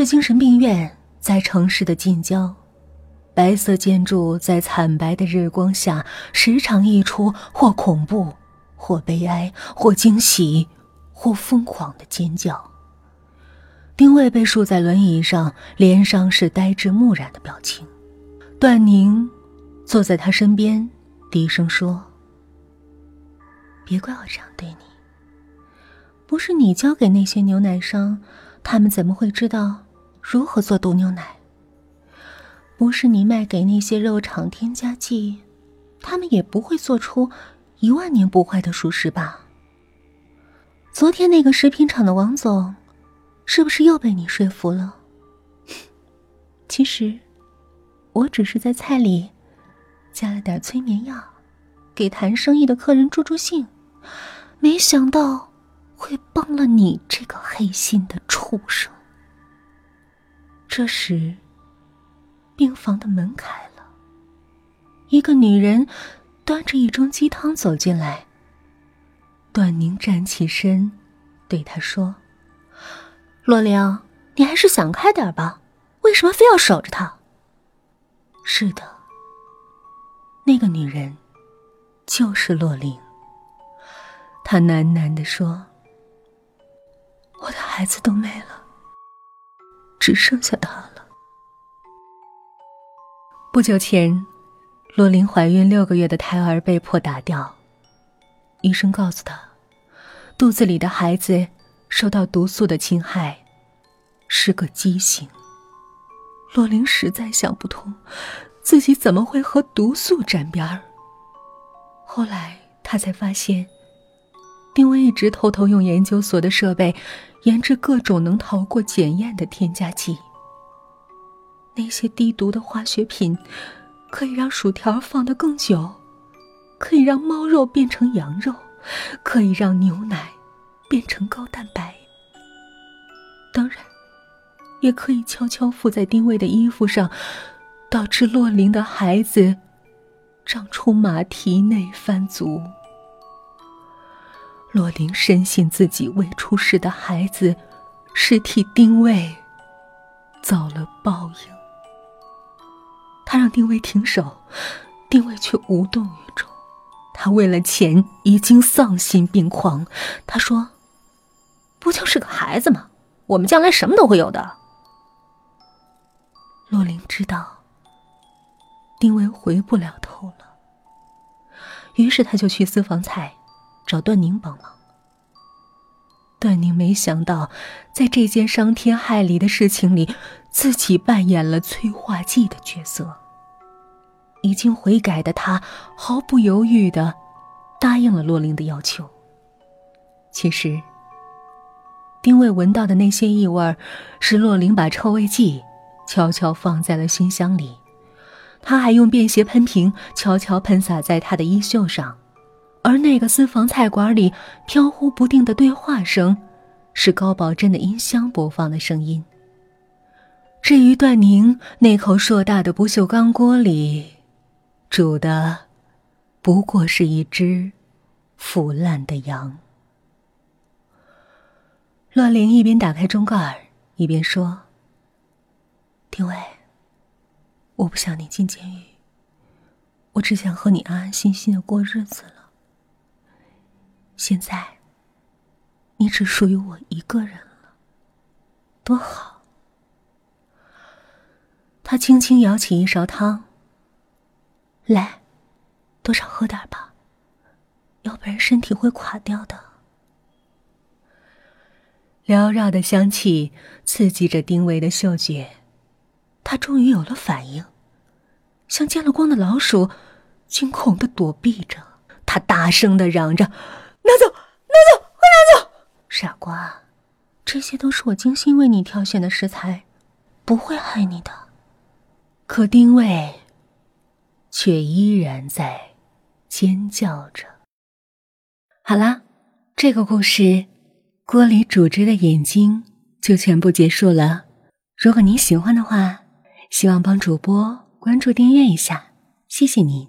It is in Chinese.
市精神病院在城市的近郊，白色建筑在惨白的日光下时常溢出或恐怖、或悲哀、或惊喜、或疯狂的尖叫。丁卫被竖在轮椅上，脸上是呆滞木然的表情。段宁坐在他身边，低声说：“别怪我这样对你。不是你交给那些牛奶商。”他们怎么会知道如何做毒牛奶？不是你卖给那些肉厂添加剂，他们也不会做出一万年不坏的熟食吧？昨天那个食品厂的王总，是不是又被你说服了？其实，我只是在菜里加了点催眠药，给谈生意的客人助助兴，没想到。会帮了你这个黑心的畜生。这时，病房的门开了，一个女人端着一盅鸡汤走进来。段宁站起身，对她说：“洛玲，你还是想开点吧，为什么非要守着他？”是的，那个女人就是洛玲。她喃喃的说。我的孩子都没了，只剩下他了。不久前，洛琳怀孕六个月的胎儿被迫打掉，医生告诉她，肚子里的孩子受到毒素的侵害，是个畸形。洛琳实在想不通，自己怎么会和毒素沾边儿。后来，她才发现，丁威一直偷偷用研究所的设备。研制各种能逃过检验的添加剂。那些低毒的化学品，可以让薯条放得更久，可以让猫肉变成羊肉，可以让牛奶变成高蛋白。当然，也可以悄悄附在丁薇的衣服上，导致洛林的孩子长出马蹄内翻足。洛琳深信自己未出世的孩子是替丁卫遭了报应。他让丁卫停手，丁卫却无动于衷。他为了钱已经丧心病狂。他说：“不就是个孩子吗？我们将来什么都会有的。”洛琳知道丁卫回不了头了，于是他就去私房菜。找段宁帮忙。段宁没想到，在这件伤天害理的事情里，自己扮演了催化剂的角色。已经悔改的他，毫不犹豫的答应了洛琳的要求。其实，丁卫闻到的那些异味，是洛琳把臭味剂悄悄放在了熏香里，他还用便携喷瓶悄悄喷洒在他的衣袖上。而那个私房菜馆里飘忽不定的对话声，是高保真的音箱播放的声音。至于段宁那口硕大的不锈钢锅里，煮的不过是一只腐烂的羊。乱玲一边打开中盖一边说：“丁伟，我不想你进监狱，我只想和你安安心心的过日子了。”现在，你只属于我一个人了，多好。他轻轻舀起一勺汤，来，多少喝点吧，要不然身体会垮掉的。缭绕的香气刺激着丁维的嗅觉，他终于有了反应，像见了光的老鼠，惊恐的躲避着。他大声的嚷着。拿走，拿走，快拿走！傻瓜，这些都是我精心为你挑选的食材，不会害你的。可丁卫却依然在尖叫着。好啦，这个故事，锅里煮汁的眼睛就全部结束了。如果您喜欢的话，希望帮主播关注订阅一下，谢谢您。